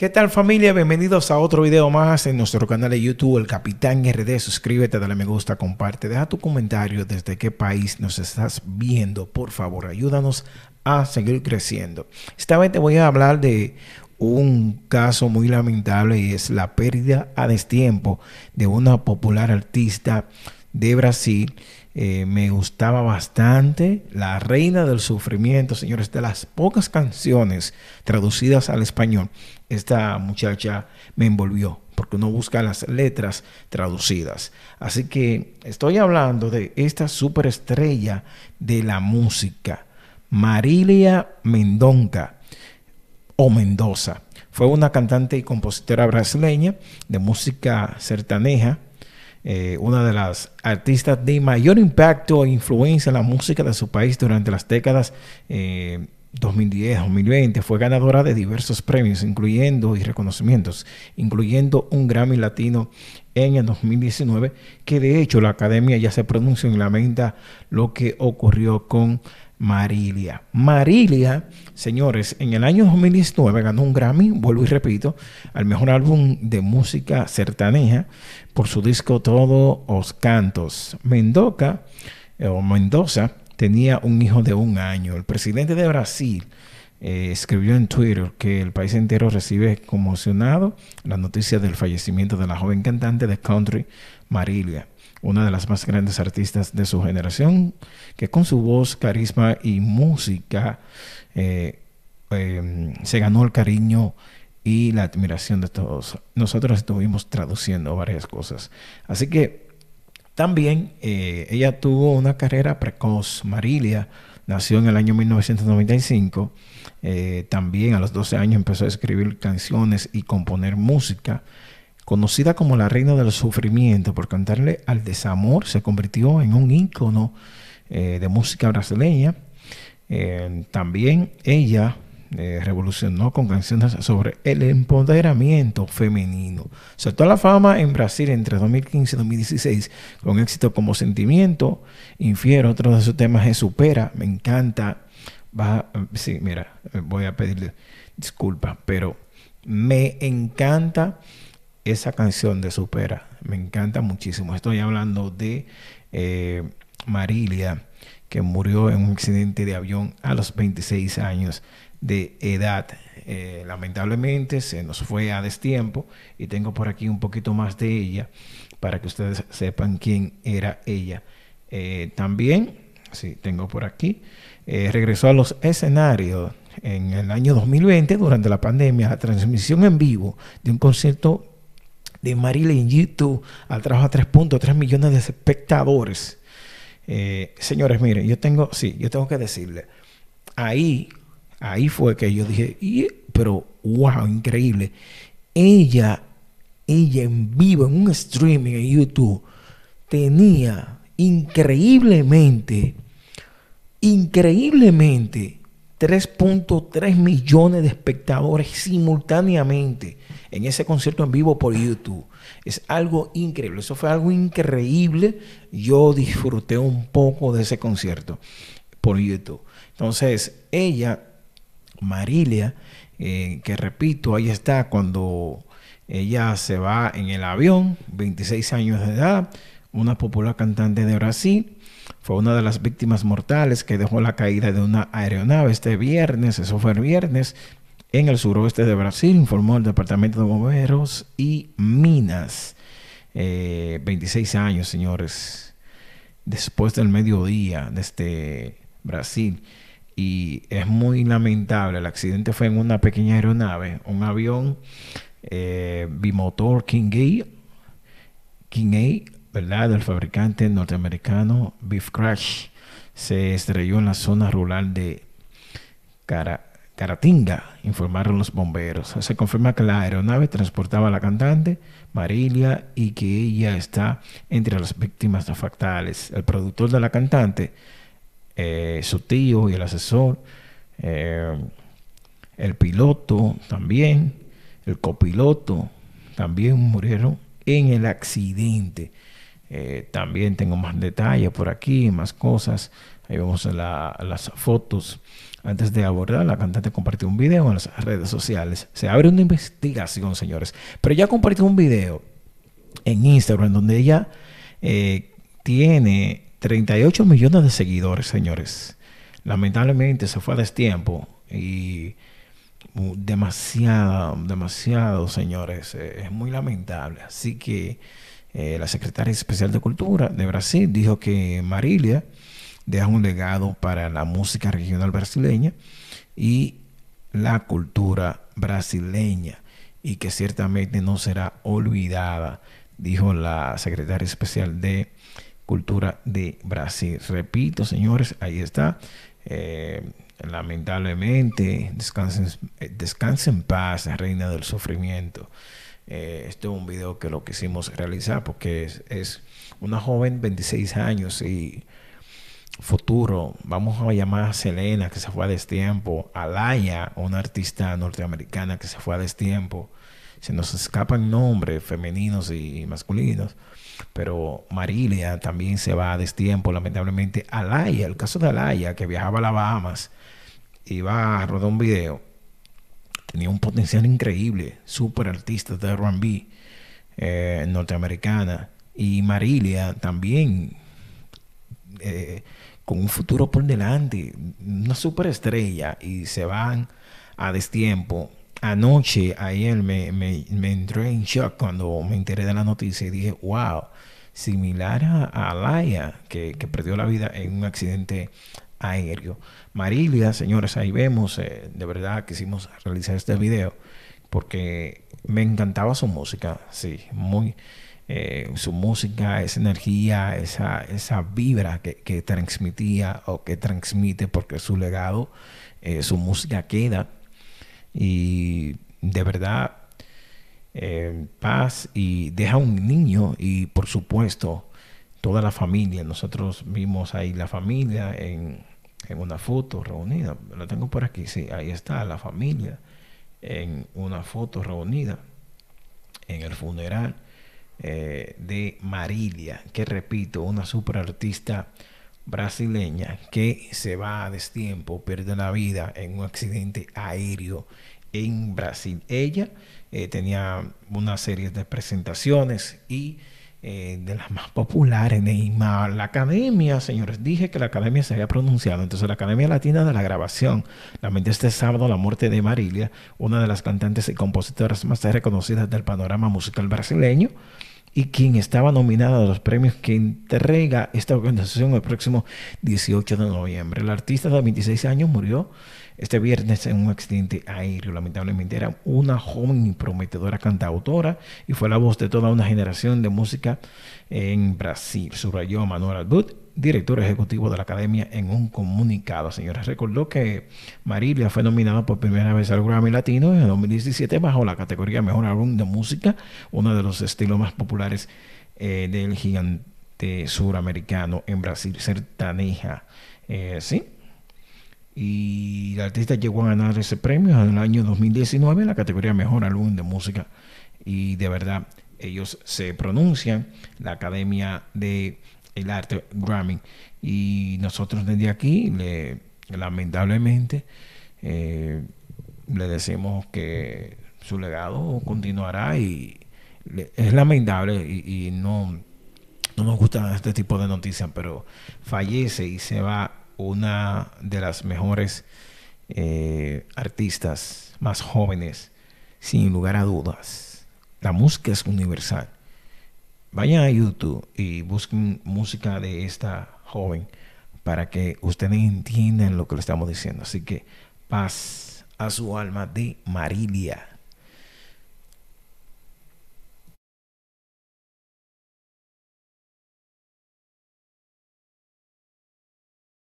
¿Qué tal familia? Bienvenidos a otro video más en nuestro canal de YouTube, El Capitán RD. Suscríbete, dale me gusta, comparte, deja tu comentario desde qué país nos estás viendo. Por favor, ayúdanos a seguir creciendo. Esta vez te voy a hablar de un caso muy lamentable y es la pérdida a destiempo de una popular artista de Brasil eh, me gustaba bastante. La Reina del Sufrimiento, señores, de las pocas canciones traducidas al español, esta muchacha me envolvió, porque uno busca las letras traducidas. Así que estoy hablando de esta superestrella de la música, Marilia Mendonca o Mendoza. Fue una cantante y compositora brasileña de música sertaneja eh, una de las artistas de mayor impacto e influencia en la música de su país durante las décadas 2010, eh, 2020. Fue ganadora de diversos premios, incluyendo y reconocimientos, incluyendo un Grammy Latino en el 2019, que de hecho la academia ya se pronunció y lamenta lo que ocurrió con Marilia. Marilia, señores, en el año 2019 ganó un Grammy, vuelvo y repito, al mejor álbum de música sertaneja por su disco Todo os Cantos. Mendoza, eh, o Mendoza tenía un hijo de un año. El presidente de Brasil eh, escribió en Twitter que el país entero recibe conmocionado la noticia del fallecimiento de la joven cantante de country Marilia una de las más grandes artistas de su generación, que con su voz, carisma y música eh, em, se ganó el cariño y la admiración de todos. Nosotros estuvimos traduciendo varias cosas. Así que también eh, ella tuvo una carrera precoz. Marilia nació en el año 1995. Eh, también a los 12 años empezó a escribir canciones y componer música. Conocida como la reina del sufrimiento por cantarle al desamor, se convirtió en un ícono eh, de música brasileña. También ella eh, revolucionó con canciones sobre el empoderamiento femenino. Saltó a la fama en Brasil entre 2015 y 2016 con éxito como Sentimiento, Infiero, otro de sus temas es Supera, me encanta. Va, sí, mira, voy a pedirle disculpas, pero me encanta esa canción de Supera. Me encanta muchísimo. Estoy hablando de eh, Marilia, que murió en un accidente de avión a los 26 años de edad. Eh, lamentablemente se nos fue a destiempo y tengo por aquí un poquito más de ella para que ustedes sepan quién era ella. Eh, también, sí, tengo por aquí, regresó a los escenarios en el año 2020 durante la pandemia, la transmisión en vivo de un concierto de Marilyn YouTube trabajo a 3.3 millones de espectadores. Eh, señores, miren, yo tengo, sí, yo tengo que decirle, ahí, ahí fue que yo dije, pero wow, increíble. Ella, ella en vivo, en un streaming en YouTube, tenía increíblemente, increíblemente 3.3 millones de espectadores simultáneamente en ese concierto en vivo por YouTube. Es algo increíble, eso fue algo increíble. Yo disfruté un poco de ese concierto por YouTube. Entonces, ella, Marilia, eh, que repito, ahí está cuando ella se va en el avión, 26 años de edad, una popular cantante de Brasil fue una de las víctimas mortales que dejó la caída de una aeronave este viernes, eso fue el viernes, en el suroeste de Brasil, informó el Departamento de Bomberos y Minas. 26 eh, años, señores, después del mediodía desde este Brasil. Y es muy lamentable, el accidente fue en una pequeña aeronave, un avión eh, bimotor King A, ¿verdad? Del fabricante norteamericano Beef Crash se estrelló en la zona rural de Caratinga, informaron los bomberos. Se confirma que la aeronave transportaba a la cantante Marilia y que ella está entre las víctimas fatales. El productor de la cantante, eh, su tío y el asesor, eh, el piloto también, el copiloto también murieron en el accidente. Eh, también tengo más detalles por aquí, más cosas. Ahí vemos las fotos. Antes de abordar, la cantante compartió un video en las redes sociales. Se abre una investigación, señores. Pero ya compartió un video en Instagram donde ella tiene 38 millones de seguidores, señores. Lamentablemente se fue a destiempo y demasiado, demasiado, señores. Eh, es muy lamentable. Así que eh, la secretaria especial de Cultura de Brasil dijo que Marilia deja un legado para la música regional brasileña y la cultura brasileña y que ciertamente no será olvidada, dijo la secretaria especial de Cultura de Brasil. Repito, señores, ahí está. Eh, lamentablemente, descansen, eh, descansen en paz, reina del sufrimiento. Eh, este es un video que lo quisimos realizar porque es, una joven, 26 años y futuro. Vamos a llamar a Selena, que se fue a destiempo, a Laia, una artista norteamericana que se fue a destiempo. Se nos escapan nombres femeninos y masculinos pero Marilia también se va a destiempo, lamentablemente. Alaya, el caso de Alaya, que viajaba a las Bahamas, iba a rodar un video, tenía un potencial increíble, súper artista de RB eh, norteamericana. Y Marilia también, eh, con un futuro por delante, una superestrella, y se van a destiempo anoche, ayer me, me, me, entré en shock cuando me enteré de la noticia y dije, wow, similar a, Laia, que, perdió la vida en un accidente aéreo. Marilia, señores, ahí vemos, eh, de verdad quisimos realizar este video porque me encantaba su música, sí, muy... Eh, su música, esa energía, esa, esa vibra que, que transmitía o que transmite, porque su legado, eh, su música queda y de verdad eh, paz y deja un niño y por supuesto toda la familia. Nosotros vimos ahí la familia en, en una foto reunida. La tengo por aquí, sí, ahí está la familia en una foto reunida en el funeral eh, de Marilia, que repito, una super artista brasileña que se va a destiempo, pierde la vida en un accidente aéreo en Brasil. Ella eh, tenía una serie de presentaciones y eh, de las más populares, Neymar, la academia, señores, dije que la academia se había pronunciado, entonces la Academia Latina de la Grabación lamentó este sábado la muerte de Marilia, una de las cantantes y compositoras más reconocidas del panorama musical brasileño y quien estaba nominada a los premios que entrega esta organización el próximo 18 de noviembre. El artista de 26 años murió este viernes en un accidente aéreo. Lamentablemente era una joven y prometedora cantautora y fue la voz de toda una generación de música en Brasil. Subrayó Manuel Albut, director ejecutivo de la academia, en un comunicado. Señores, recordó que Marilia fue nominada por primera vez al Grammy Latino en 2017 bajo la categoría Mejor Álbum de Música, uno de los estilos más populares eh, del gigante suramericano en Brasil, Sertaneja. Eh, sí, y el artista llegó a ganar ese premio en el año 2019 en la categoría Mejor Álbum de Música. Y de verdad, ellos se pronuncian, la Academia de el Arte Grammy. Y nosotros desde aquí, le, lamentablemente, eh, le decimos que su legado continuará y es lamentable y, no, no nos gusta este tipo de noticias, pero fallece y se va una de las mejores eh, artistas más jóvenes, sin lugar a dudas. La música es universal. Vayan a YouTube y busquen música de esta joven para que ustedes entiendan lo que le estamos diciendo. Así que paz a su alma de Marilia.